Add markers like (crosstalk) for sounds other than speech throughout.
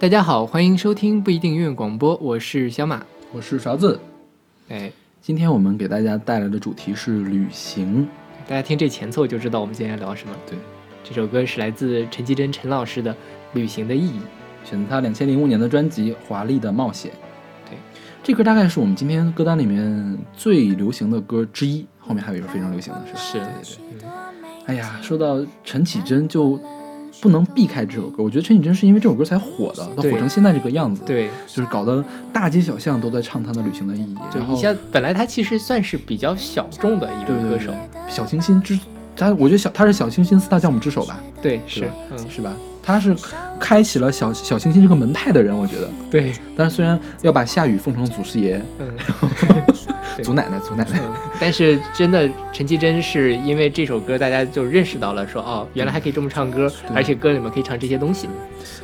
大家好，欢迎收听不一定音乐广播，我是小马。我是勺子。哎，今天我们给大家带来的主题是旅行。大家听这前奏就知道我们今天要聊什么。对，这首歌是来自陈绮贞陈老师的《旅行的意义》，选择他两千零五年的专辑《华丽的冒险》。对，这歌大概是我们今天歌单里面最流行的歌之一，后面还有一个非常流行的，是吧？是对对对。哎呀，说到陈绮贞就不能避开这首歌。我觉得陈绮贞是因为这首歌才火的，她火成现在这个样子。，对，就是搞得大街小巷都在唱她的旅行的意义。然后就一下，本来她其实算是比较小众的一个歌手小清新之，她我觉得小她是小清新四大教母之首吧，对，是是吧，嗯，是吧？他是开启了小小清新这个门派的人，我觉得。对，但是虽然要把夏雨奉成祖师爷、嗯，(laughs) 祖奶奶、祖奶奶，嗯。但是真的陈绮贞是因为这首歌，大家就认识到了说，哦，原来还可以这么唱歌，而且歌里面可以唱这些东西。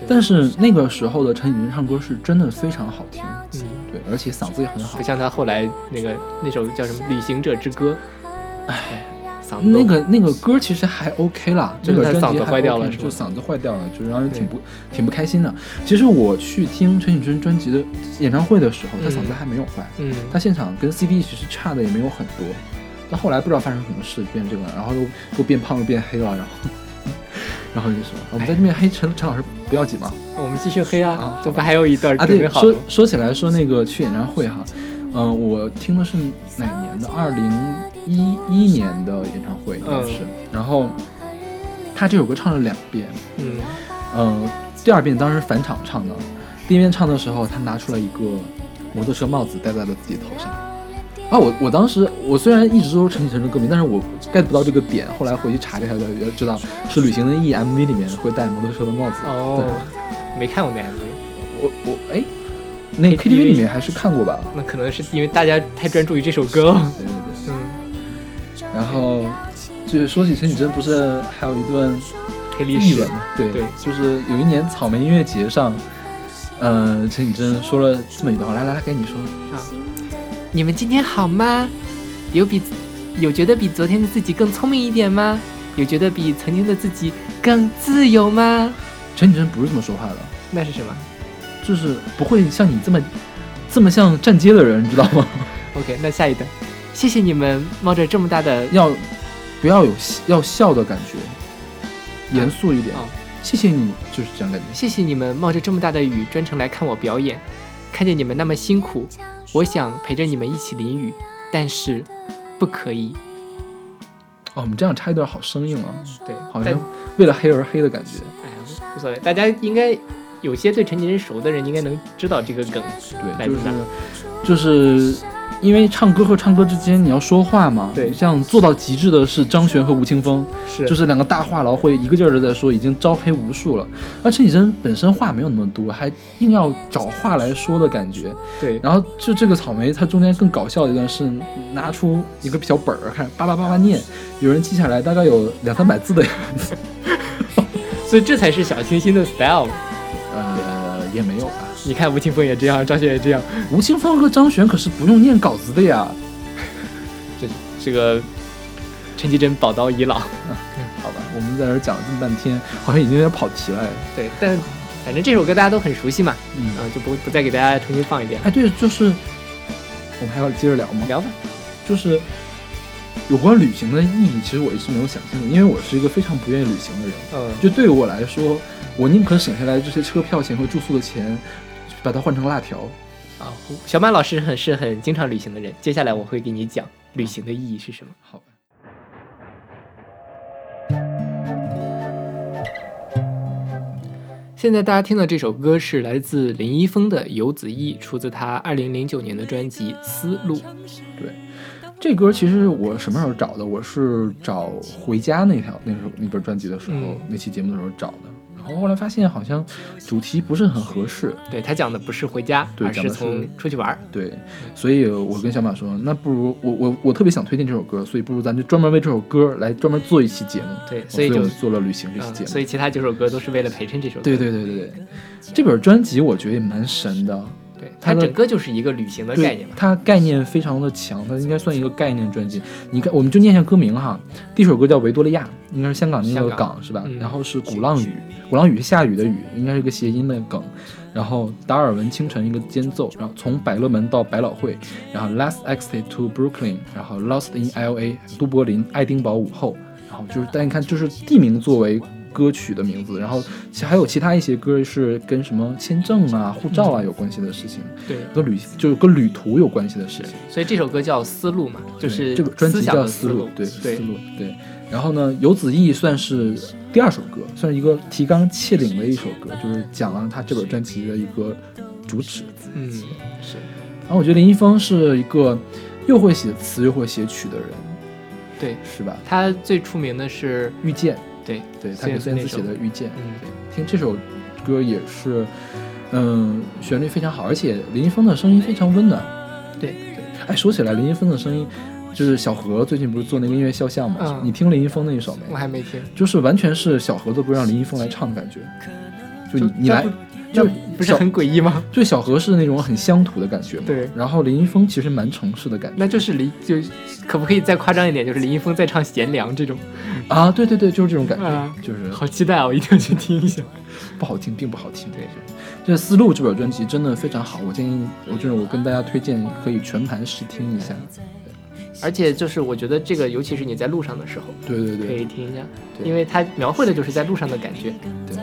但是那个时候的陈绮贞唱歌是真的非常好听，嗯，对，而且嗓子也很好。不。像她后来那个那首叫什么《旅行者之歌》，哎，嗓子那个那个歌其实还 OK 啦，这就是他嗓子个专辑还坏掉了 OK，就嗓子坏掉了，就让人挺不挺不开心的。其实我去听陈绮贞专辑的演唱会的时候，她嗓子还没有坏，嗯，她现场跟 CD 其实差的也没有很多。但后来不知道发生什么事变这个，然后又又变胖又变黑了，然后 (laughs) 然后就说我们在这边黑陈陈老师不要紧嘛。我们继续黑啊啊，这不还有一段啊，对，说？说起来说那个去演唱会哈，嗯、我听的是哪年的？二零一一年的演唱会应该是。然后他这首歌唱了两遍，嗯，嗯、第二遍当时返场唱的，第一遍唱的时候他拿出了一个摩托车帽子戴在了自己头上。啊，我我当时我虽然一直都是陈绮贞的歌迷，但是我 get 不到这个点。后来回去查了一下，才知道是《旅行的意义》MV 里面会戴摩托车的帽子。哦，没看过那 MV，我我哎，那 KTV KTV 里面还是看过吧？那可能是因为大家太专注于这首歌了。对对对。嗯，然后就是说起陈绮贞，不是还有一段黑历史吗？对对就是有一年草莓音乐节上，呃，陈绮贞说了这么一段话，来来来，给你说。啊，你们今天好吗？有比有觉得比昨天的自己更聪明一点吗？有觉得比曾经的自己更自由吗？陈绮贞不是这么说话的，那是什么就是不会像你这么这么像站街的人，你知道吗？？(laughs) OK，那下一段，谢谢你们冒着这么大的 (laughs) 要不要有要笑的感觉，严肃一点。啊谢谢你，就是这样感觉。谢谢你们冒着这么大的雨专程来看我表演，看见你们那么辛苦，我想陪着你们一起淋雨，但是不可以。哦，我们这样插一段好生硬啊，对，好像为了黑而黑的感觉。哎呀，无所谓，大家应该有些对陈绮贞熟的人应该能知道这个梗。对，就是就是因为唱歌和唱歌之间你要说话嘛，对像做到极致的是张悬和吴青峰，是就是两个大话痨会一个劲儿的在说，已经招黑无数了。而陈绮贞本身话没有那么多，还硬要找话来说的感觉。对，然后就这个草莓，它中间更搞笑的一段是拿出一个小本儿，看叭叭叭叭念，有人记下来，大概有两三百字的样子。(laughs) 所以这才是小清新的 style。呃，也没有吧。你看吴青峰也这样，张悬也这样，吴青峰和张悬可是不用念稿子的呀。这这个陈绮贞宝刀已老。(laughs) 好吧，我们在这讲了这么半天，好像已经有点跑题了哎。对，但反正这首歌大家都很熟悉嘛，嗯啊，就不不再给大家重新放一遍。哎，对，就是我们还要接着聊吗？聊吧，就是有关旅行的意义，其实我一直没有想清楚，因为我是一个非常不愿意旅行的人。嗯，就对于我来说，我宁可省下来这些车票钱和住宿的钱，把它换成辣条。啊，小马老师很是很经常旅行的人，接下来我会给你讲旅行的意义是什么。好吧。现在大家听的这首歌是来自林一峰的《游子意》，出自他二零零九年的专辑《丝路》。对，这歌其实我什么时候找的？我是找回家那条那首那本专辑的时候，嗯那期节目的时候找的。然后后来发现好像主题不是很合适，对他讲的不是回家，而是从出去玩儿。对，所以我跟小马说，那不如我我我特别想推荐这首歌，所以不如咱就专门为这首歌来专门做一期节目。对，所以就做了旅行这期节嗯，目。所以其他九首歌都是为了陪衬这首歌。对对对对对，这本专辑我觉得也蛮神的，对，它整个就是一个旅行的概念嘛。它概念非常的强，它应该算一个概念专辑。你看，我们就念一下歌名哈。第一首歌叫《维多利亚》，应该是香港那个港港是吧？嗯然后是鼓浪屿，鼓浪屿是下雨的雨，应该是一个谐音的梗。然后达尔文清晨一个间奏，然后从百乐门到百老汇，然后 Last Exit to Brooklyn，然后 Lost in L.A. 都柏林，爱丁堡午后，然后就是但你看就是地名作为歌曲的名字，然后其还有其他一些歌是跟什么签证啊、护照啊有关系的事情，对，跟旅就是跟旅途有关系的事情。所以这首歌叫《思路》嘛，就是这个专辑叫《思路，对，对思路，对。然后呢，游子意算是第二首歌，算是一个提纲挈领的一首歌，就是讲了他这本专辑的一个主旨。嗯，是，然后我觉得林一峰是一个又会写词又会写曲的人，对是吧？他最出名的是遇见，对对他给孙燕姿写的《遇见》，嗯对，听这首歌也是，嗯，旋律非常好，而且林一峰的声音非常温暖。对对，哎，说起来，林一峰的声音，就是小何最近不是做那个音乐肖像嘛？嗯你听林一峰那一首没？我还没听，就是完全是小何都不让林一峰来唱的感觉，就你你来，就这不是很诡异吗？就小何是那种很乡土的感觉嘛，对然后林一峰其实蛮城市的感觉那就是林，就可不可以再夸张一点？就是林一峰在唱《贤良》这种，啊，对对对，就是这种感觉，啊就是好期待啊！我一定要去听一下。(laughs) 不好听，并不好听。对，这《思路》这本专辑真的非常好，我建议，我就是我跟大家推荐可以全盘试听一下。而且就是我觉得这个，尤其是你在路上的时候，对对对可以听一下，对因为它描绘的就是在路上的感觉。对。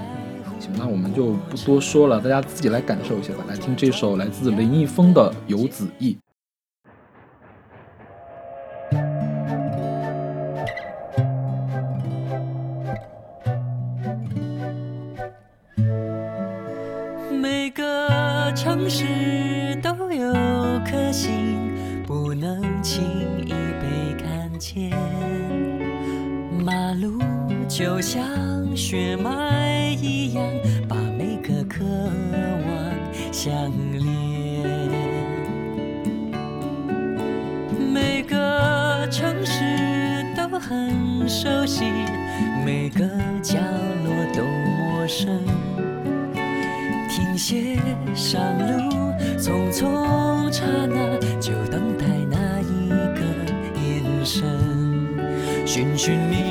行，那我们就不多说了，大家自己来感受一下吧。来听这首来自林一峰的《游子意》。每个城市都有颗心，不能轻易被看见。马路就像血脉相连。每个城市都很熟悉，每个角落都陌生。停歇上路，匆匆刹那，就等待那一个眼神。寻寻觅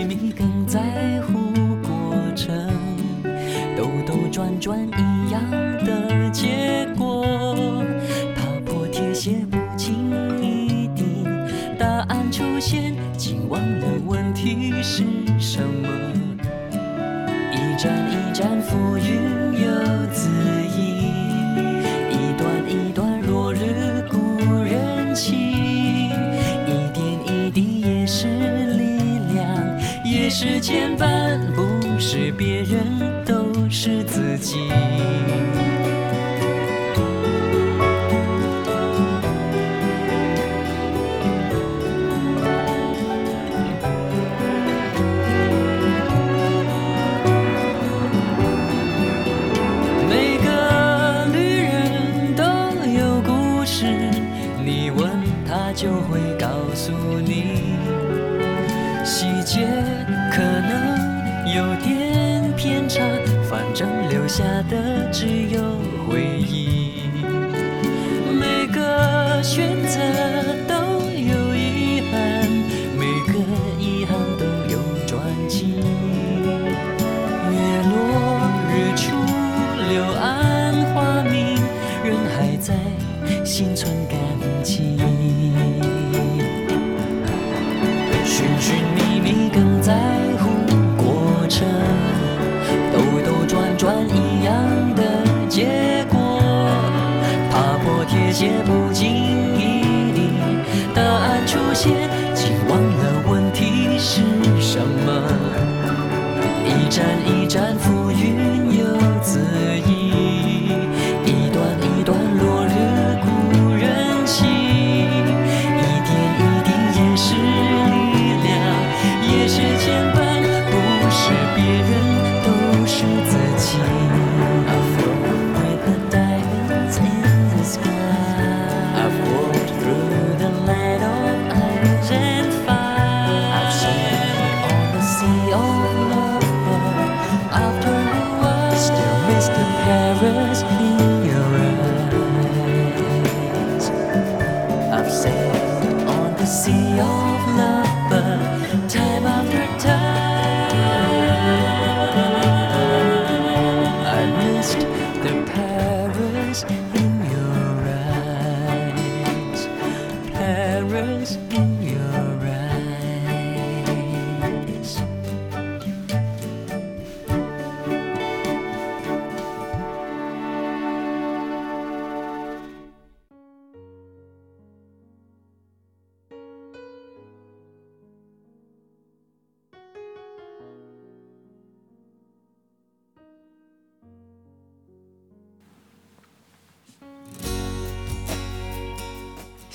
然浮云游子意，一段一段落日故人情，一点一滴也是力量，也是牵绊，不是别人，都是自己。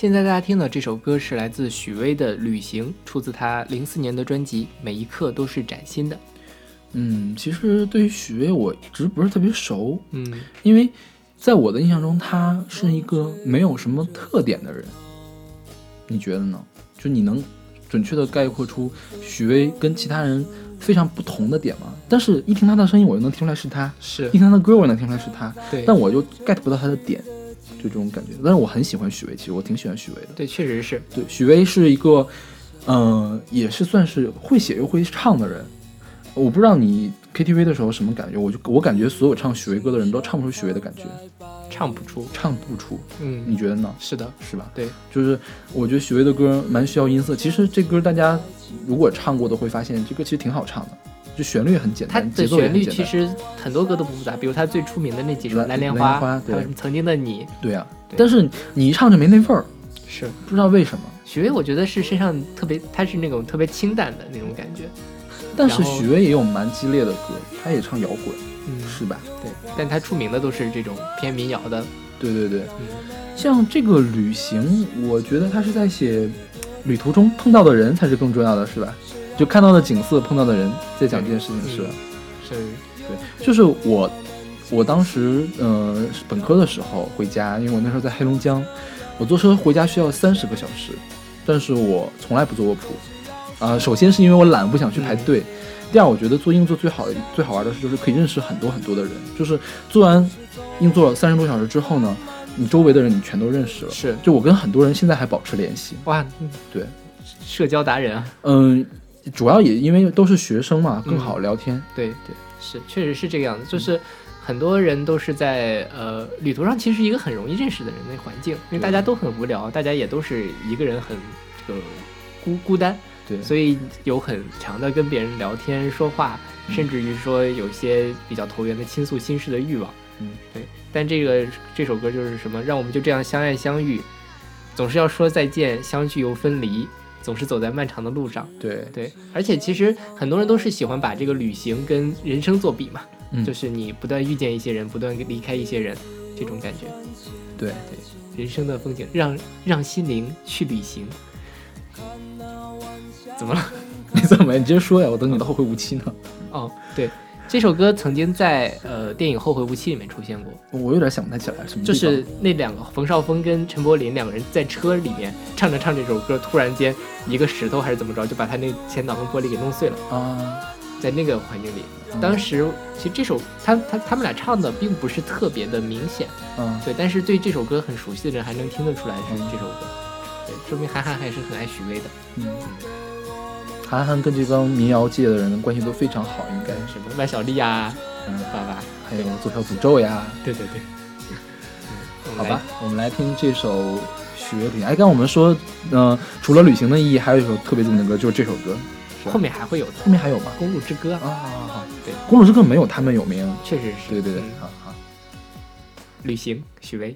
现在大家听的这首歌是来自许巍的《旅行》，出自他零四年的专辑《每一刻都是崭新的》。嗯，其实对于许巍，我一直不是特别熟，嗯因为在我的印象中，他是一个没有什么特点的人。你觉得呢？就你能准确的概括出许巍跟其他人非常不同的点吗？但是，一听他的声音，我就能听出来是他；是一听他的歌，我也能听出来是他。对，但我就 get 不到他的点，就这种感觉。但是我很喜欢许巍，其实我挺喜欢许巍的。对，确实是。对，许巍是一个，嗯、也是算是会写又会唱的人。我不知道你 KTV 的时候什么感觉，我就我感觉所有唱许巍歌的人都唱不出许巍的感觉，唱不出。唱不出。嗯，你觉得呢？是的，是吧？对，就是我觉得许巍的歌蛮需要音色。其实这歌大家如果唱过的会发现，这歌其实挺好唱的，就旋律很简单，它的旋律其。实很多歌都不复杂，比如他最出名的那几首《蓝蓝莲花还有对什么曾经的你，对啊，对但是你一唱就没那味儿，是不知道为什么。许巍，我觉得是身上特别，他是那种特别清淡的那种感觉。但是许巍也有蛮激烈的歌，他也唱摇滚，嗯，是吧？对，但他出名的都是这种偏民谣的。对对对。嗯，像这个旅行，我觉得他是在写旅途中碰到的人才是更重要的，是吧？就看到的景色，碰到的人，在讲这件事情是？是，对，就是我，我当时呃本科的时候回家，因为我那时候在黑龙江，我坐车回家需要三十个小时，但是我从来不坐卧铺，啊、首先是因为我懒，不想去排队。第二，我觉得做硬座最好最好玩的事，就是可以认识很多很多的人。就是做完硬座三十多小时之后呢，你周围的人你全都认识了。是就我跟很多人现在还保持联系。哇，嗯对，社交达人啊。嗯，主要也因为都是学生嘛，更好聊天。对对，是，确实是这个样子。就是很多人都是在呃旅途上，其实是一个很容易认识的人的环境，因为大家都很无聊，大家也都是一个人很这个孤孤单，对，所以有很强的跟别人聊天说话，甚至于说有些比较投缘的倾诉心事的欲望。嗯，对。但这个这首歌就是什么，让我们就这样相爱相遇，总是要说再见，相聚又分离，总是走在漫长的路上。对对，而且其实很多人都是喜欢把这个旅行跟人生做比嘛，嗯就是你不断遇见一些人，不断离开一些人，这种感觉。对对，人生的风景，让让心灵去旅行。怎么了？(laughs) 你怎么？你直接说呀，我等你的后会无期呢。哦，对，这首歌曾经在呃电影《后会无期》里面出现过，我有点想不太起来什么。就是那两个冯绍峰跟陈柏霖两个人在车里面唱着唱这首歌，突然间一个石头还是怎么着，就把他那前挡风玻璃给弄碎了。啊，在那个环境里，当时其实这首他他他们俩唱的并不是特别的明显，嗯，对，但是对这首歌很熟悉的人还能听得出来是嗯。这首歌，对，说明韩寒还是很爱许巍的，嗯，韩寒跟这帮民谣界的人关系都非常好，应该。是，什么万晓利呀，嗯，爸爸，还有左小诅咒呀，对对对，嗯好吧，，我们来听这首许巍旅行。哎，刚刚我们说，嗯、除了旅行的意义，还有一首特别著名的歌，就是这首歌，后面还会有的。后面还有吗？《公路之歌》啊，好好好，对，公路之歌没有他们有名，确实是，对对对，嗯。好好。旅行，许巍。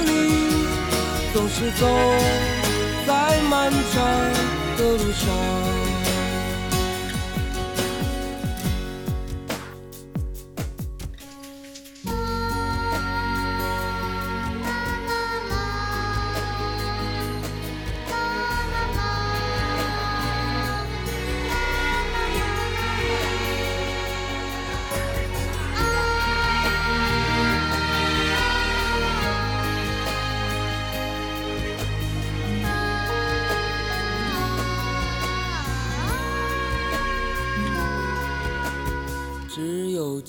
总是走在漫长的路上。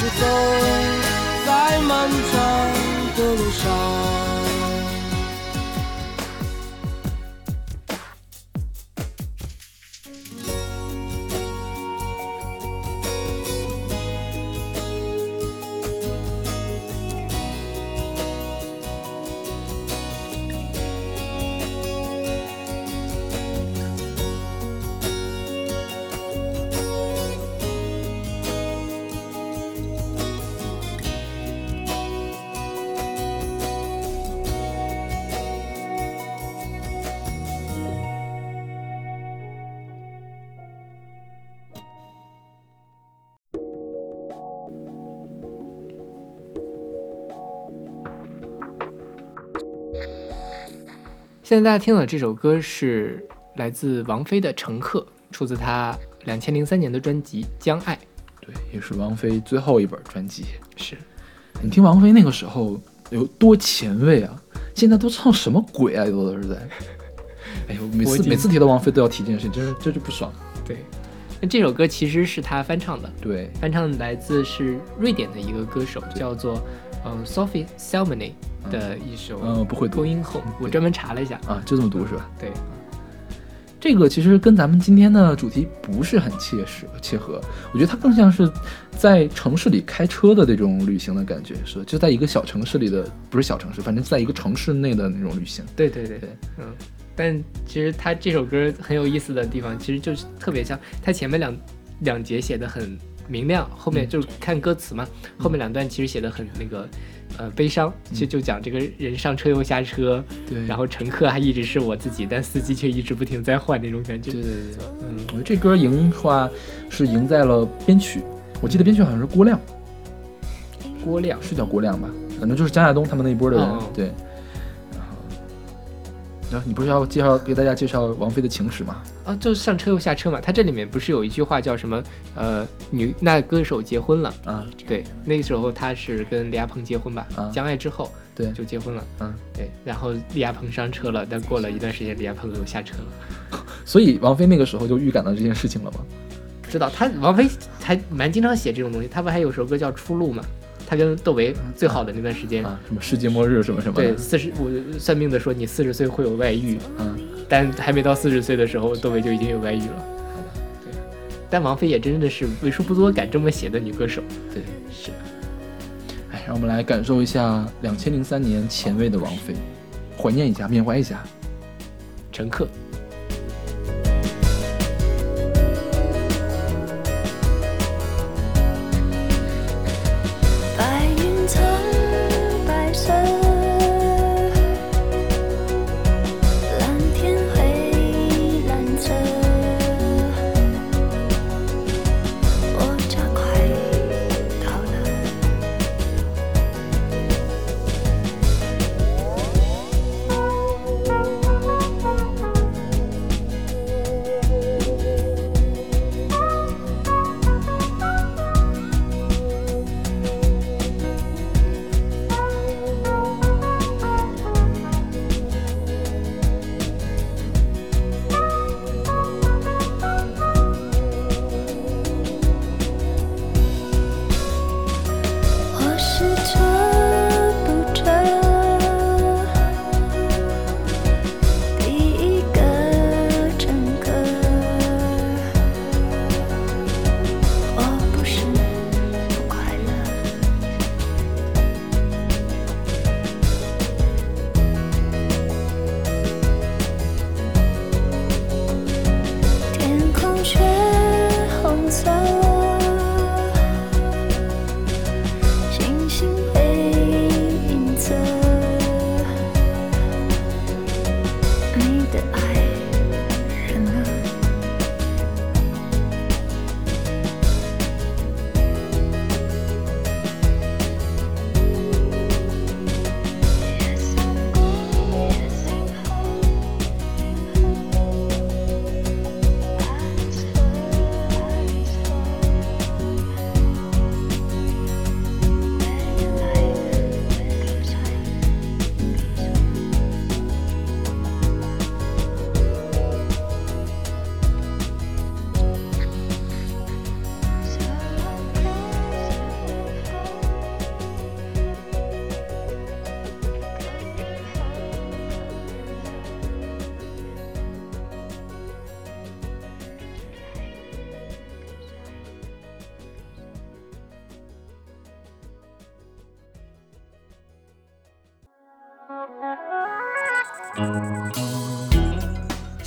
是走在漫长的路上。现在大家听到的这首歌是来自王菲的《乘客》，出自她两千零三年的专辑《将爱》。对，也是王菲最后一本专辑。是，你听王菲那个时候有多前卫啊！现在都唱什么鬼啊？有的是在。(laughs) 哎呦，每次每次提到王菲都要提这件事情，真是这就不爽。对。那这首歌其实是她翻唱的，对，翻唱来自是瑞典的一个歌手，叫做嗯 Sophie Selmany 的一首嗯，不会读。Going Home。我专门查了一下，啊，就这么读是吧？对，这个其实跟咱们今天的主题不是很切实切合，我觉得它更像是在城市里开车的那种旅行的感觉，是就在一个小城市里的，不是小城市，反正在一个城市内的那种旅行。对对对。对，嗯。但其实他这首歌很有意思的地方，其实就是特别像他前面两两节写的很明亮，后面就是看歌词嘛，后面两段其实写的很那个呃悲伤，其实就讲这个人上车又下车，对然后乘客还一直是我自己，但司机却一直不停在换那种感觉。对对对，嗯我觉得这歌赢的话是赢在了编曲，我记得编曲好像是郭亮，郭亮是叫郭亮吧？反正就是张亚东他们那一波的人，哦对。然后，然后你不是要介绍给大家介绍王菲的情史吗？啊，就是上车又下车嘛。他这里面不是有一句话叫什么？呃，女那歌手结婚了。啊，对，那时候他是跟李亚鹏结婚吧？啊将爱之后对，就结婚了。嗯，对，然后李亚鹏上车了，但过了一段时间，李亚鹏又下车了。(laughs) 所以王菲那个时候就预感到这件事情了吗？知道他王菲还蛮经常写这种东西，他不还有首歌叫《出路》嘛？他跟窦唯最好的那段时间，啊，什么世界末日什么什么对，的，四十我算命的说你四十岁会有外遇，嗯，但还没到四十岁的时候，窦唯就已经有外遇了。对，但王菲也真的是为数不多敢这么写的女歌手。对。是，哎，让我们来感受一下两千零三年前卫的王菲，怀念一下，缅怀一下。乘客。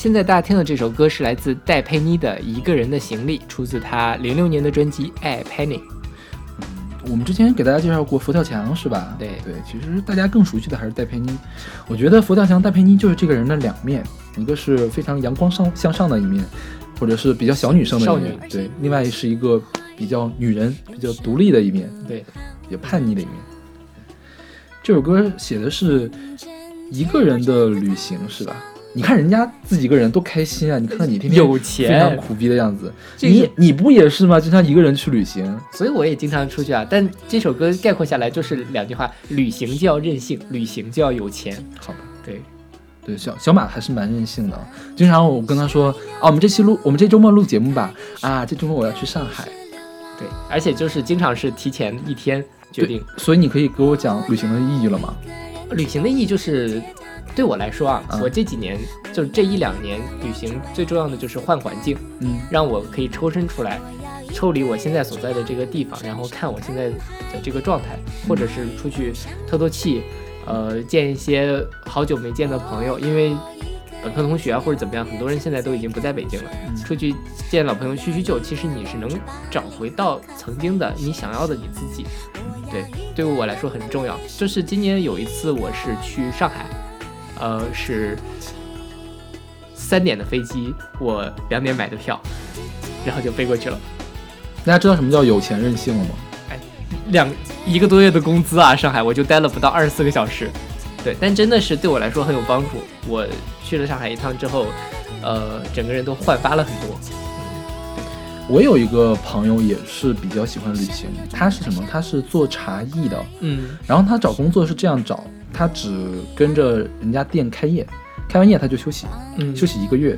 现在大家听的这首歌是来自戴佩妮的《一个人的行李》，出自她零六年的专辑《爱 Penny》。我们之前给大家介绍过佛跳墙是吧？对对，其实大家更熟悉的还是戴佩妮。我觉得佛跳墙戴佩妮就是这个人的两面，一个是非常阳光上向上的一面，或者是比较小女生的一面少，女对；另外是一个比较女人、比较独立的一面，对，比较叛逆的一面。这首歌写的是一个人的旅行，是吧？你看人家自己一个人多开心啊！你看看你天天有钱非常，苦逼的样子，你你不也是吗？经常一个人去旅行，所以我也经常出去啊。但这首歌概括下来就是两句话：旅行就要任性，旅行就要有钱。好吧？对，对，小小马还是蛮任性的。经常我跟他说啊，我们这期录，我们这周末录节目吧。啊，这周末我要去上海。对，而且就是经常是提前一天决定。所以你可以给我讲旅行的意义了吗？旅行的意义就是，对我来说啊，嗯我这几年就这一两年旅行最重要的就是换环境，嗯让我可以抽身出来，抽离我现在所在的这个地方，然后看我现在的这个状态，或者是出去透透气，呃，见一些好久没见的朋友，因为本科同学啊或者怎么样，很多人现在都已经不在北京了，嗯出去见老朋友叙叙旧，其实你是能找回到曾经的你想要的你自己。对，对于我来说很重要。就是今年有一次我是去上海，呃，是三点的飞机，我两点买的票，然后就飞过去了。大家知道什么叫有钱任性了吗？哎两一个多月的工资啊，上海我就待了不到二十四个小时。对，但真的是对我来说很有帮助。我去了上海一趟之后，呃，整个人都焕发了很多。我有一个朋友也是比较喜欢旅行，他是什么？他是做茶艺的，嗯然后他找工作是这样找，他只跟着人家店开业，开完业他就休息，嗯，休息一个月，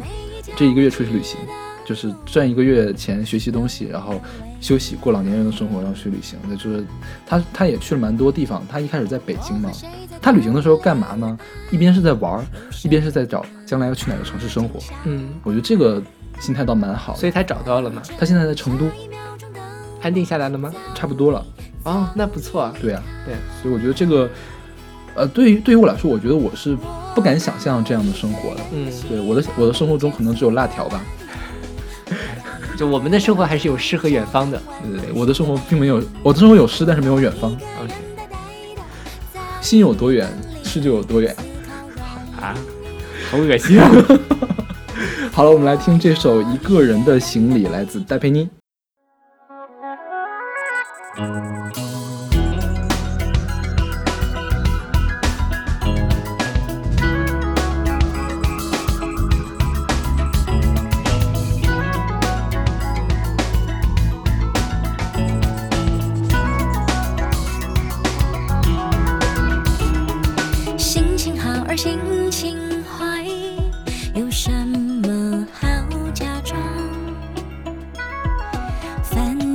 这一个月出去旅行，就是赚一个月钱学习东西，然后休息过老年人的生活，然后去旅行。那就是他他也去了蛮多地方。他一开始在北京嘛，他旅行的时候干嘛呢？一边是在玩儿，一边是在找将来要去哪个城市生活。嗯，我觉得这个心态倒蛮好。所以他找到了吗？他现在在成都，安定下来了吗？差不多了。哦，那不错啊。对啊，对，所以我觉得这个，呃，对于对于我来说，我觉得我是不敢想象这样的生活的。嗯，对我的我的生活中可能只有辣条吧。(laughs) 就我们的生活还是有诗和远方的。(laughs) 对，我的生活并没有，我的生活有诗，但是没有远方。OK 心有多远，诗就有多远。(laughs) 啊，好恶心啊！好了，我们来听这首《一个人的行李》，来自戴佩妮。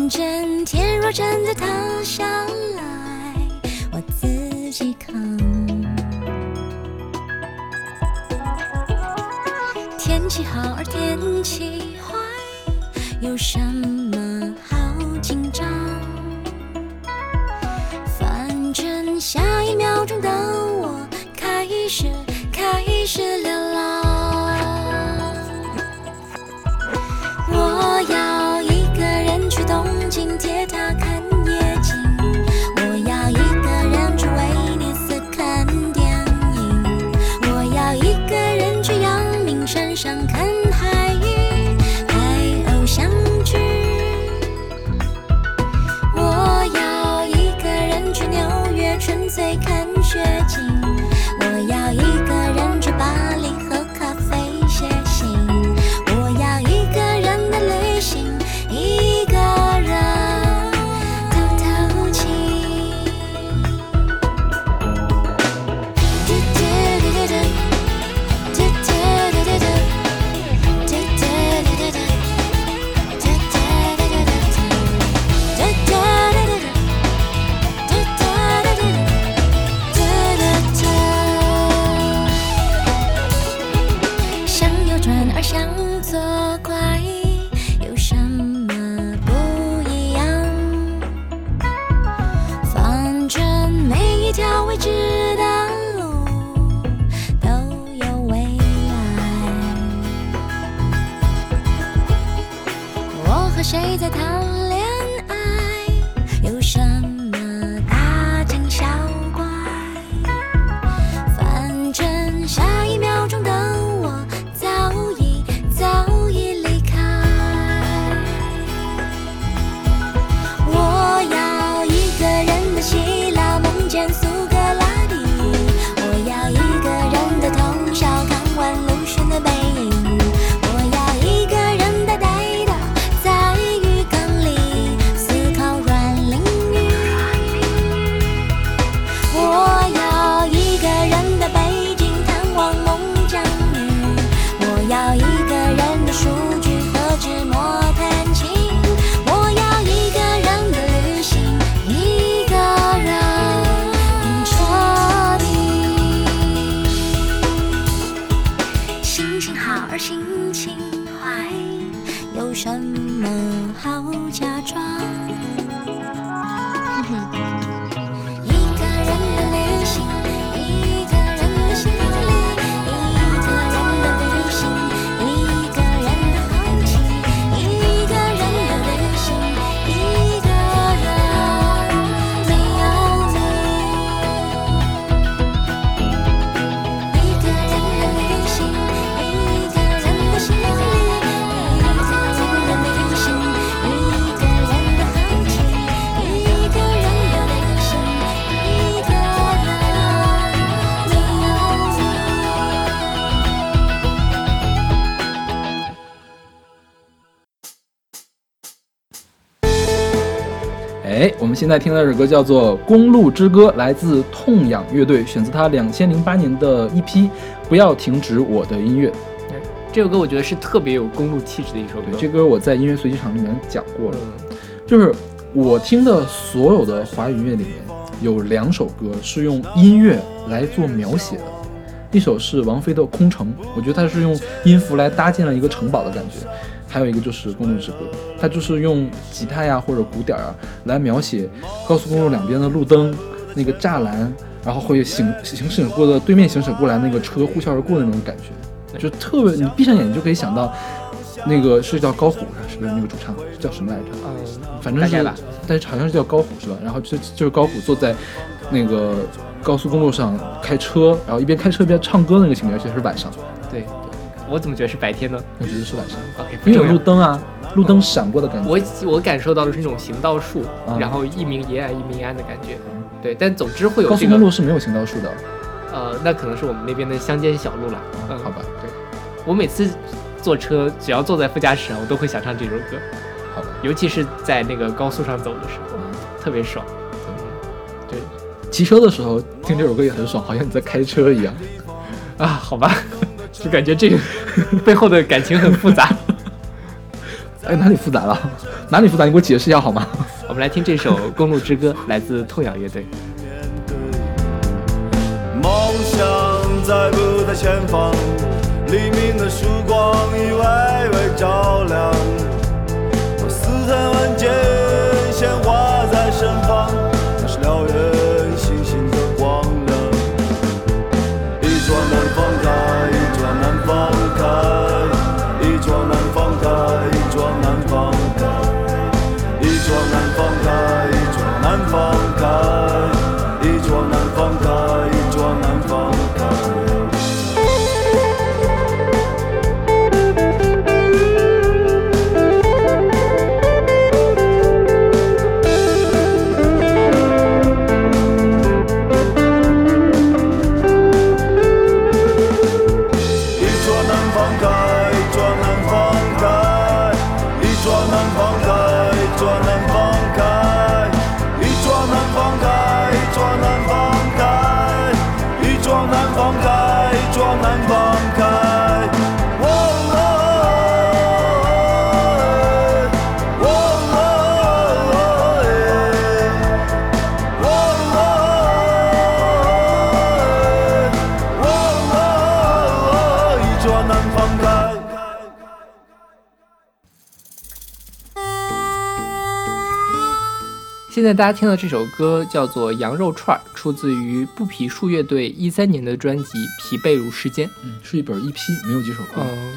真天若真的塌下来，我自己扛。天气好而天气坏，有什么谁在贪恋？们现在听的这首歌叫做《公路之歌》，来自痛仰乐队，选自他两千零八年的一批《不要停止我的音乐》。这首歌我觉得是特别有公路气质的一首歌对，。这歌我在音乐随机场里面讲过了，嗯就是我听的所有的华语音乐里面，有两首歌是用音乐来做描写的，一首是王菲的《空城》，我觉得它是用音符来搭建了一个城堡的感觉。还有一个就是《公路之歌》，它就是用吉他呀或者鼓点啊来描写高速公路两边的路灯、那个栅栏，然后会行行驶过的对面行驶过来那个车呼啸而过的那种感觉，就特别你闭上眼睛就可以想到，那个是叫高虎是不是那个主唱叫什么来着？嗯，反正是但是好像是叫高虎是吧？然后就就是高虎坐在那个高速公路上开车，然后一边开车一边唱歌那个情节，而且是晚上，对，我怎么觉得是白天呢我觉得是晚上，？OK，不因为有。路灯啊，路灯闪过的感觉。我我感受到的是那种行道树，啊然后一明一暗一明一暗的感觉。对，但总之会有高速这个公路是没有行道树的，呃，那可能是我们那边的乡间小路了。嗯，好吧，对，我每次坐车只要坐在副驾驶上，我都会想唱这首歌，好吧。尤其是在那个高速上走的时候，特别爽。对骑车的时候听这首歌也很爽，好像你在开车一样。啊，好吧，就感觉这个 (laughs) 背后的感情很复杂。哎，哪里复杂了？哪里复杂？你给我解释一下好吗？我们来听这首《公路之歌》，来自痛仰乐队。梦想在不在前方？黎明的曙光已微微照亮。我似曾闻见鲜花在盛放，现在大家听到这首歌叫做《羊肉串儿》，出自于布匹树乐队一三年的专辑《疲惫如时间》。嗯，是一本 EP，没有几首歌。嗯，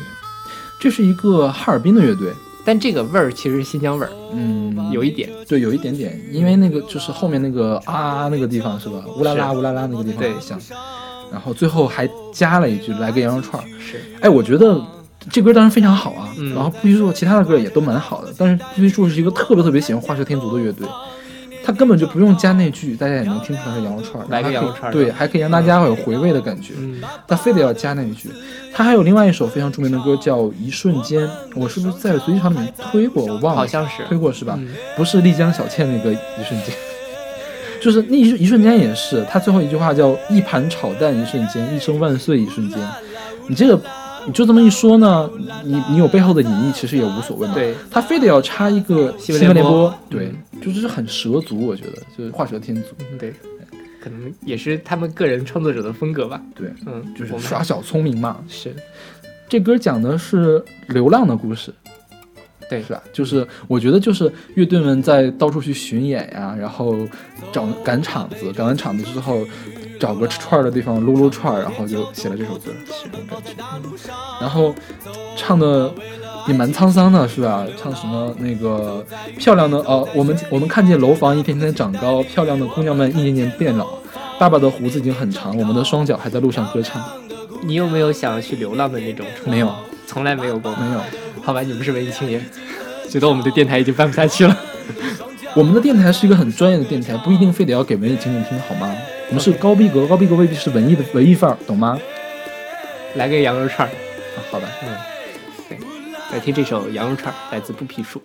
这是一个哈尔滨的乐队，但这个味儿其实是新疆味儿，嗯，有一点。对，有一点点，因为那个就是后面那个啊那个地方是吧？乌拉拉乌拉拉那个地方对很像，然后最后还加了一句来个羊肉串儿。是，哎，我觉得这歌当然非常好啊，嗯然后不许说其他的歌也都蛮好的，但是不许说是一个特别特别喜欢画蛇添足的乐队，他根本就不用加那句，大家也能听出来是羊肉串对，还可以让大家有回味的感觉。嗯，他非得要加那一句。他还有另外一首非常著名的歌叫《一瞬间》，我是不是在随机场里面推过？我忘了，好像是推过是吧？嗯不是丽江小倩那个一瞬间，就是那一一瞬间也是，他最后一句话叫“一盘炒蛋一瞬间，一生万岁一瞬间”。你这个你就这么一说呢，你你有背后的隐意，其实也无所谓嘛。对，他非得要插一个新闻联联播播，对，就是很蛇足，我觉得就是画蛇添足，嗯对，可能也是他们个人创作者的风格吧。对，嗯，就是耍小聪明嘛。是这歌讲的是流浪的故事，对是吧？就是我觉得就是乐队们在到处去巡演呀，然后找赶场子，赶完场子之后找个吃串的地方撸撸串，然后就写了这首歌，是这种感觉。然后唱的也蛮沧桑的，是吧？唱什么那个漂亮的呃，我们我们看见楼房一天天长高，漂亮的姑娘们一年年变老。爸爸的胡子已经很长，我们的双脚还在路上歌唱。你有没有想要去流浪的那种？没有，从来没有过。没有，好吧，你不是文艺青年，觉得我们的电台已经办不下去了。我们的电台是一个很专业的电台，不一定非得要给文艺青年听，好吗？我们是高逼格，高逼格未必是文艺的文艺范儿，懂吗？来个羊肉串儿，啊，好吧。嗯来听这首羊肉串儿，来自不皮树。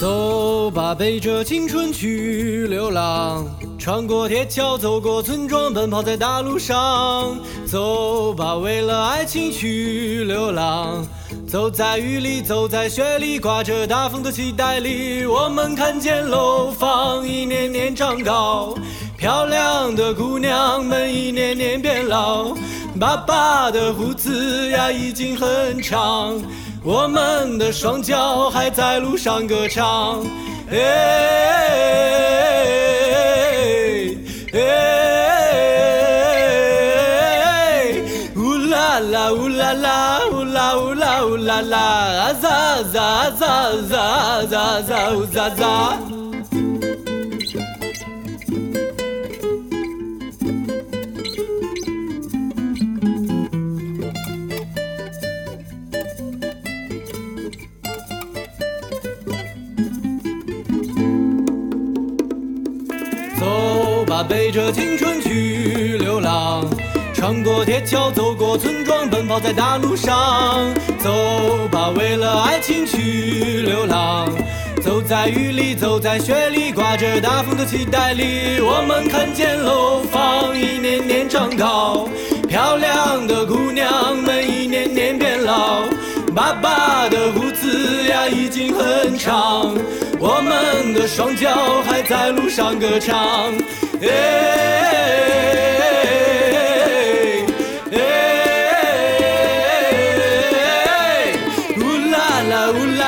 走吧，背着青春去流浪，穿过铁桥，走过村庄，奔跑在大路上。走吧，为了爱情去流浪，走在雨里，走在雪里，刮着大风的期待里，我们看见楼房一年年长高，漂亮的姑娘们一年年变老，爸爸的胡子呀已经很长。我们的双脚还在路上歌唱，哎哎哎，乌啦啦乌啦啦乌啦乌啦乌啦啦，啊咋咋咋咋咋吧，背着青春去流浪，穿过铁桥，走过村庄，奔跑在大路上。走吧，为了爱情去流浪，走在雨里，走在雪里，刮着大风的期待里，我们看见楼房一年年长高，漂亮的姑娘们一年年变老。爸爸的胡子呀已经很长，我们的双脚还在路上歌唱。哎哎哎，乌啦啦乌啦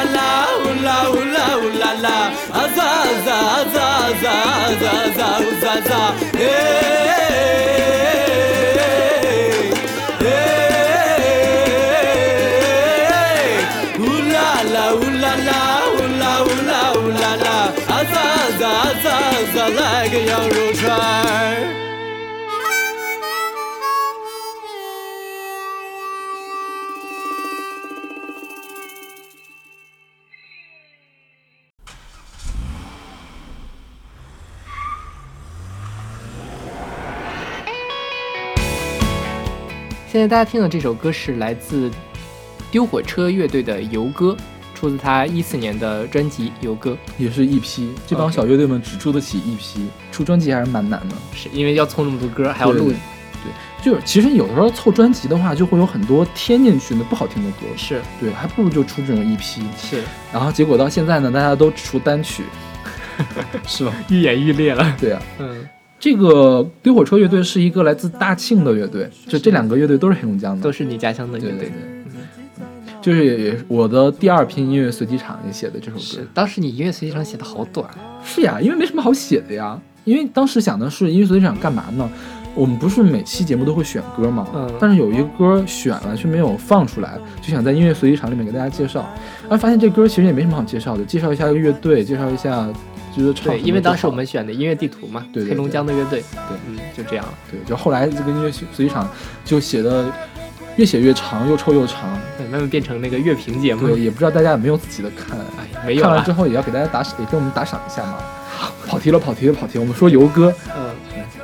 现在大家听的这首歌是来自丢火车乐队的《游歌》，出自他一四年的专辑《游歌也是一批这帮小乐队们只出得起一批出专辑还是蛮难的。》，是因为要凑那么多歌，还要录对，就是其实有的时候凑专辑的话，就会有很多添进去的不好听的歌，是对，还不如就出这种一批。是然后结果到现在呢，大家都只出单曲，(laughs) 是吧？愈演愈烈了。对啊，嗯，这个丢火车乐队是一个来自大庆的乐队，就这两个乐队都是黑龙江的，都是你家乡的乐队对对对。。就是也也我的第二篇音乐随机场也写的这首是歌。当时你音乐随机场写的好短，是呀，因为没什么好写的呀。因为当时想的是音乐随机场干嘛呢？我们不是每期节目都会选歌吗？嗯但是有一个歌选了却没有放出来，就想在音乐随机场里面给大家介绍。然后发现这歌其实也没什么好介绍的，介绍一下乐队，介绍一下对，因为当时我们选的音乐地图嘛，对对黑龙江的乐队，对嗯，就这样了，对，就后来这个音乐随机场就写的越写越长，又臭又长。对，慢慢变成那个乐评节目，对，也不知道大家有没有仔细的看。哎，没有看完之，后也要给大家打赏，也给我们打赏一下嘛。跑题了，跑题了，跑题了。我们说游歌，嗯，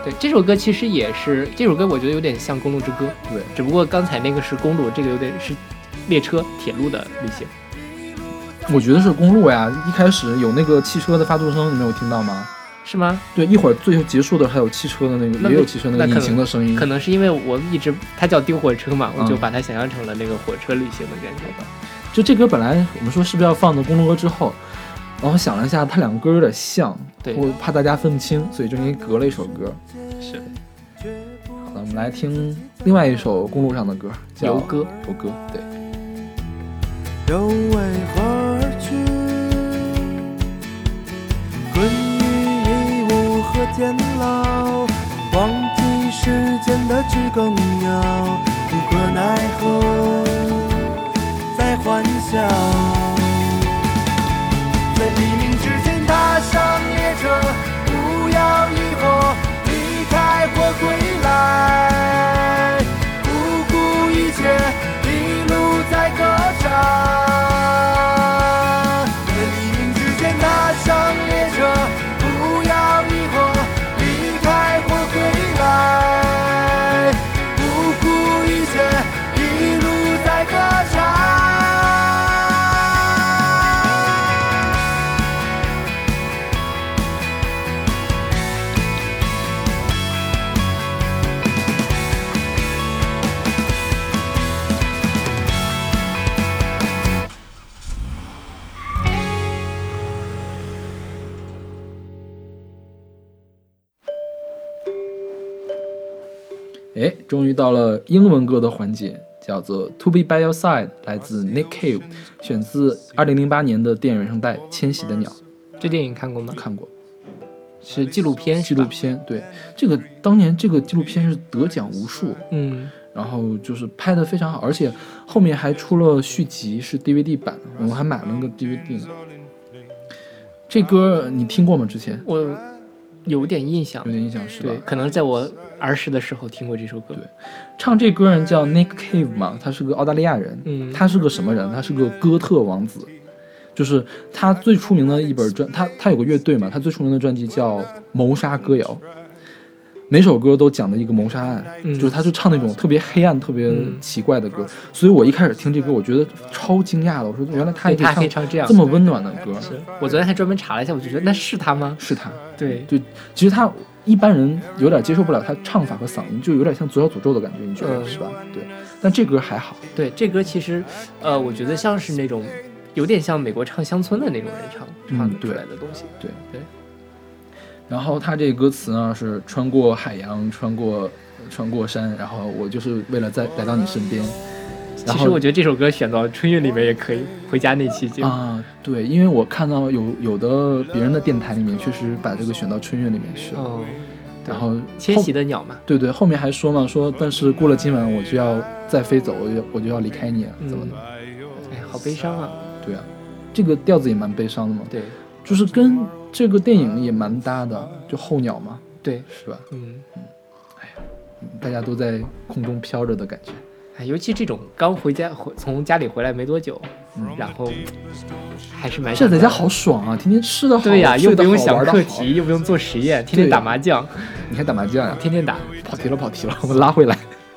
对，这首歌其实也是这首歌，我觉得有点像《公路之歌》，对，只不过刚才那个是公路，这个有点是列车、铁路的旅行。我觉得是公路呀。一开始有那个汽车的发动声，你没有听到吗？是吗？对，一会儿最后结束的还有汽车的那个，那也有汽车那个引那可能擎的声音可。能是因为我一直它叫丢火车嘛，我就嗯把它想象成了那个火车旅行的感觉吧。就这歌本来我们说是不是要放到公路歌之后，然后想了一下，它两个歌有点像，对我怕大家分不清，所以中间隔了一首歌。是好的，我们来听另外一首公路上的歌，叫游歌。游歌，对。又为何困于义务和监牢，忘记时间的知更鸟，无可奈何，在欢笑。在黎明之前踏上列车，不要疑惑，离开或归来，不顾一切，终于到了英文歌的环节，叫做《To Be By Your Side》，来自 Nick Cave，选自2008年的电影原声带《迁徙的鸟这电影看过吗》，？看过是纪录片，纪录。片。对，这个当年这个纪录片是得奖无数，嗯，然后就是拍的非常好，而且后面还出了续集，是 DVD 版，我还买了个 DVD 呢。这歌你听过吗？之前我有点印象有。点印象是吧对，？可能在我儿时的时候听过这首歌。对唱这歌人叫 Nick Cave 嘛，他是个澳大利亚人。嗯他是个什么人？他是个哥特王子，就是他最出名的一本专，他他有个乐队嘛，他最出名的专辑叫《谋杀歌谣》，每首歌都讲的一个谋杀案，嗯就是他就唱那种特别黑暗、特别嗯奇怪的歌，所以我一开始听这歌，我觉得超惊讶的，我说原来他也可以唱唱这样这么温暖的歌，是我昨天还专门查了一下，我就觉得那是他吗？是他。对，就其实他一般人有点接受不了他唱法和嗓音，就有点像左小诅咒的感觉，你觉得、嗯是吧？对，但这歌还好。对，这歌其实，呃，我觉得像是那种有点像美国唱乡村的那种人唱唱出来的东西。对对。然后他这个歌词呢是穿过海洋，穿过穿过山，然后我就是为了在来到你身边。其实我觉得这首歌选到春运里面也可以，回家那期节目。啊，对，因为我看到有有的别人的电台里面确实把这个选到春运里面去了，哦，然后迁徙的鸟嘛，对对，后面还说嘛，说但是过了今晚我就要再飞走，我就我就要离开你了，怎么的？哎，好悲伤啊。对啊，这个调子也蛮悲伤的嘛，对就是跟这个电影也蛮搭的，就候鸟嘛，对，是吧？嗯嗯，哎呀，大家都在空中飘着的感觉。哎，尤其这种刚回家回从家里回来没多久，嗯然后还是蛮这在家好爽啊，天天吃的好，对呀，又不用想课题，又不用做实验，天天打麻将，你还打麻将呀？天天打。跑题了，跑题了，我们拉回来。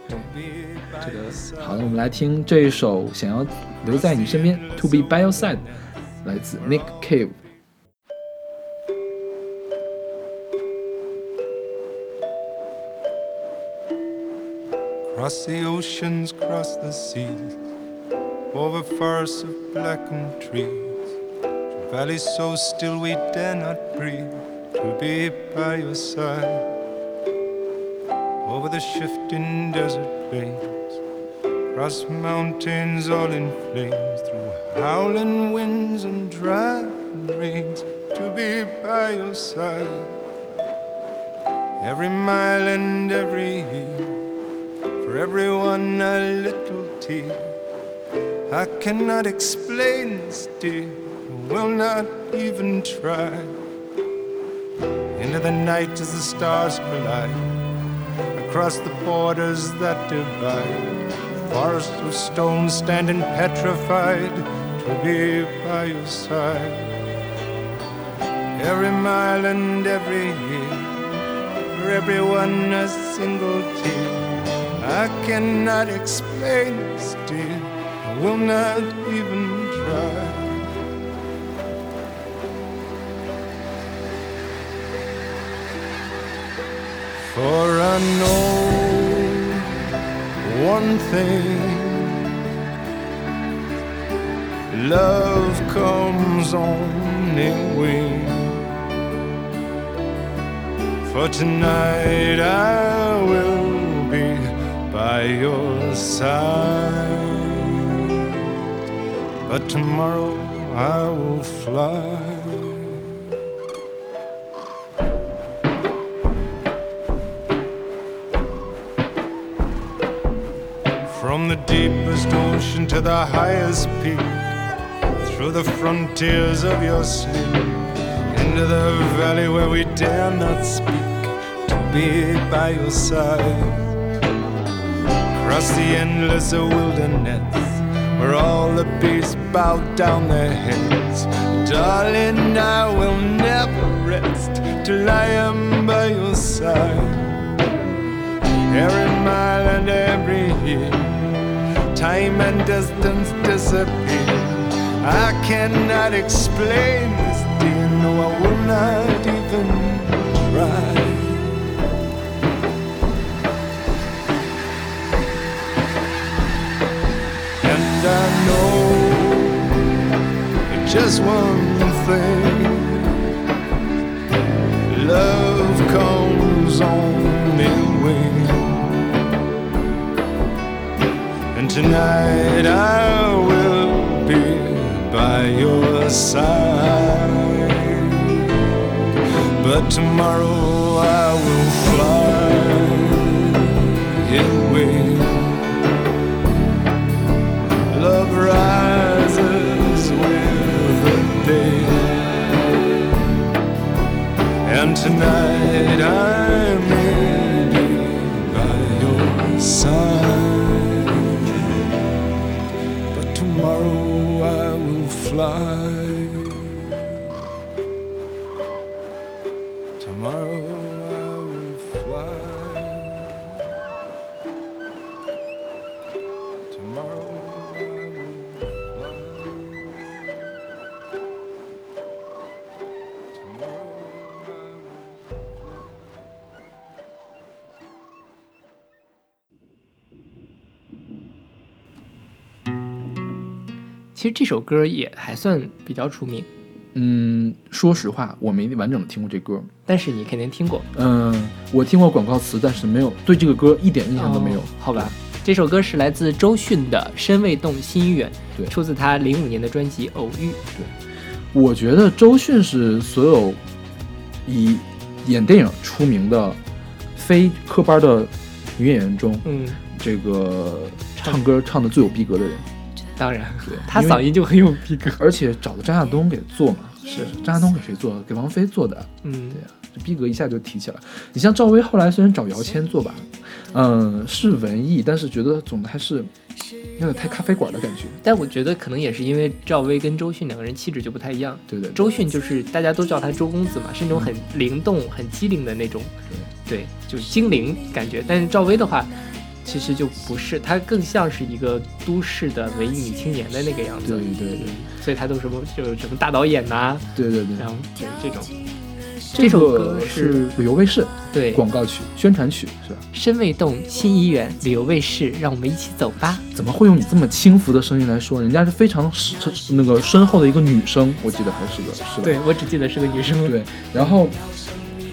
这个好的，我们来听这一首《想要留在你身边》，To Be By Your Side，来自 Nick Cave。Cross the oceans, cross the seas, over forests of blackened trees, through valleys so still we dare not breathe, to be by your side. Over the shifting desert plains, Across mountains all in flames, through howling winds and driving rains, to be by your side. Every mile and every year, for everyone a little tear. I cannot explain this, dear, will not even try. Into the night as the stars collide, across the borders that divide. Forests of stone standing petrified to be by your side. Every mile and every year, for everyone a single tear. I cannot explain this, dear. I will not even try. For I know one thing love comes on in wings. For tonight I will by your side, but tomorrow I will fly. From the deepest ocean to the highest peak, through the frontiers of your sleep, into the valley where we dare not speak, to be by your side. Across the endless wilderness, where all the beasts bow down their heads. Darling, I will never rest till I am by your side. Every mile and every year, time and distance disappear. I cannot explain this, dear. No, I will not even try. Just one thing love comes on in wings. And tonight I will be by your side. But tomorrow I will fly And tonight I'm be by your side. 其实这首歌也还算比较出名，嗯，说实话，我没完整的听过这歌。但是你肯定听过，嗯，我听过广告词，但是没有对这个歌一点印象都没有。哦好吧，这首歌是来自周迅的《身未动，心已远》，对出自他零五年的专辑《偶遇》。对我觉得周迅是所有以演电影出名的非科班的女演员中，嗯，这个唱歌唱的最有逼格的人。当然对，他嗓音就很有逼格。而且找的张亚东给做嘛，是张亚东给谁做？给王菲做的。嗯对，呀、这逼格一下就提起来。你像赵薇后来虽然找姚谦做吧，嗯，是文艺，但是觉得总的还是有点太咖啡馆的感觉。但我觉得可能也是因为赵薇跟周迅两个人气质就不太一样。对对对周迅就是大家都叫她周公子嘛，是那种很灵动、很机灵的那种，对，就精灵感觉。但是赵薇的话，其实就不是，她更像是一个都市的文艺女青年的那个样子。对对对所以她都什么就什么大导演呐、对对对，然后对这种。这这首歌是旅游卫视对广告曲、宣传曲是吧？身未动，心已远，旅游卫视，让我们一起走吧。怎么会用你这么轻浮的声音来说？人家是非常是那个深厚的一个女生，我记得还是个是吧？对我只记得是个女生。对，然后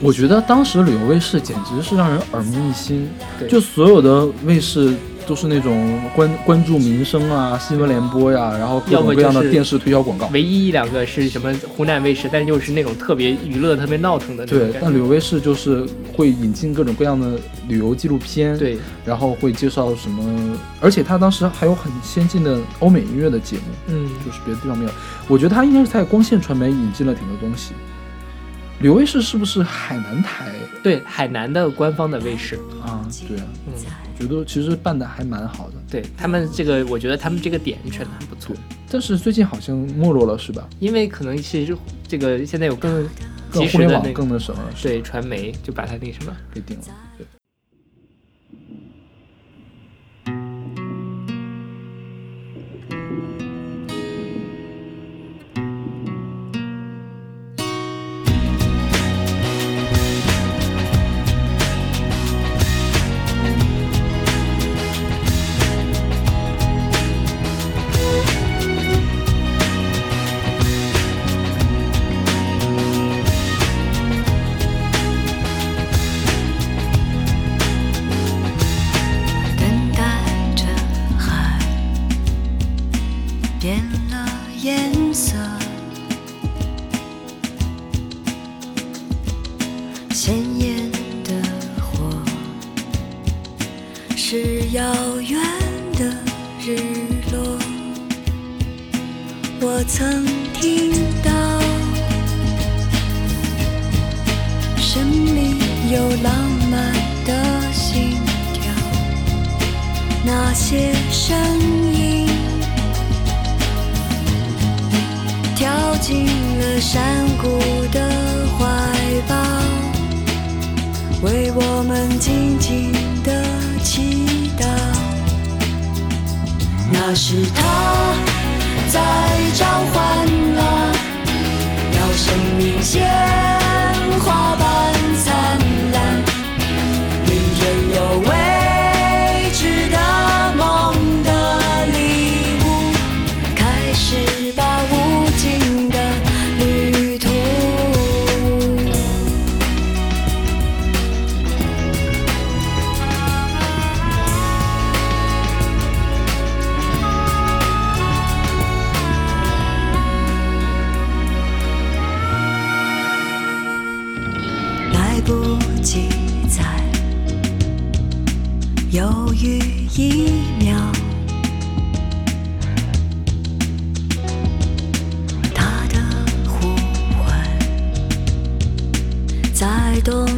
我觉得当时旅游卫视简直是让人耳目一新，对就所有的卫视都是那种关关注民生啊，新闻联播呀，然后各种各样的电视推销广告。唯一一两个是什么湖南卫视，但是又是那种特别娱乐、特别闹腾的那种对，但旅游卫视就是会引进各种各样的旅游纪录片，，对然后会介绍什么，而且他当时还有很先进的欧美音乐的节目，嗯，就是别的地方没有。我觉得他应该是在光线传媒引进了挺多东西。旅游卫视是不是海南台对，海南的官方的卫视，啊？对啊，嗯，我觉得其实办的还蛮好的，对他们这个，我觉得他们这个点选的很不错，但是最近好像没落了，是吧？因为可能是这个现在有更更及互联网时的那个更那什么对传媒就把它那什么。给定了。对。变了颜色，鲜艳的火是遥远的日落。我曾听到生命有浪漫的心跳。那些声音，进了山谷的怀抱，为我们静静的祈祷。那是他在召唤啊，要生命鲜花般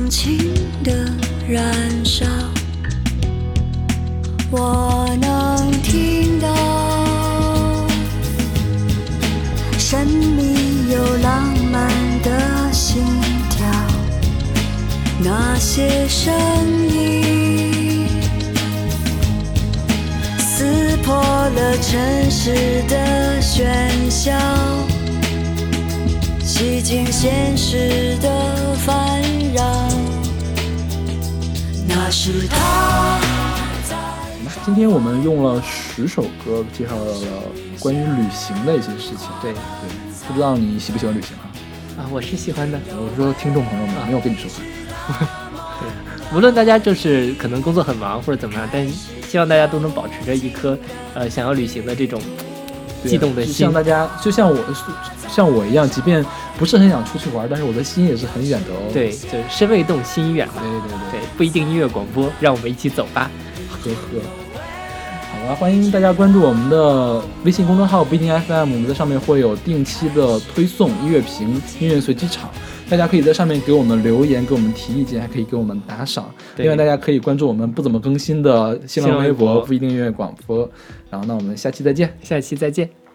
在动情的燃烧，我能听到生命有浪漫的心跳。那些声音撕破了城市的喧嚣，洗净现实的烦扰。那是他。今天我们用了十首歌介绍了关于旅行的一些事情。对对，不知道你喜不喜欢旅行啊？啊，我是喜欢的。我是说听众朋友们，没有跟你说话。(laughs) 无论大家就是可能工作很忙或者怎么样，但希望大家都能保持着一颗呃想要旅行的这种对悸动的心就像。大家，就像我，像我一样，即便不是很想出去玩，但是我的心也是很远的哦。对，就是身未动，心已远嘛。对对对对，不一定音乐广播，让我们一起走吧。呵呵。好吧，欢迎大家关注我们的微信公众号不一定 FM，我们在上面会有定期的推送音乐评、音乐随机场，大家可以在上面给我们留言，给我们提意见，还可以给我们打赏。另外，大家可以关注我们不怎么更新的新浪微博不一定音乐广播。然后，那我们下期再见。下期再见。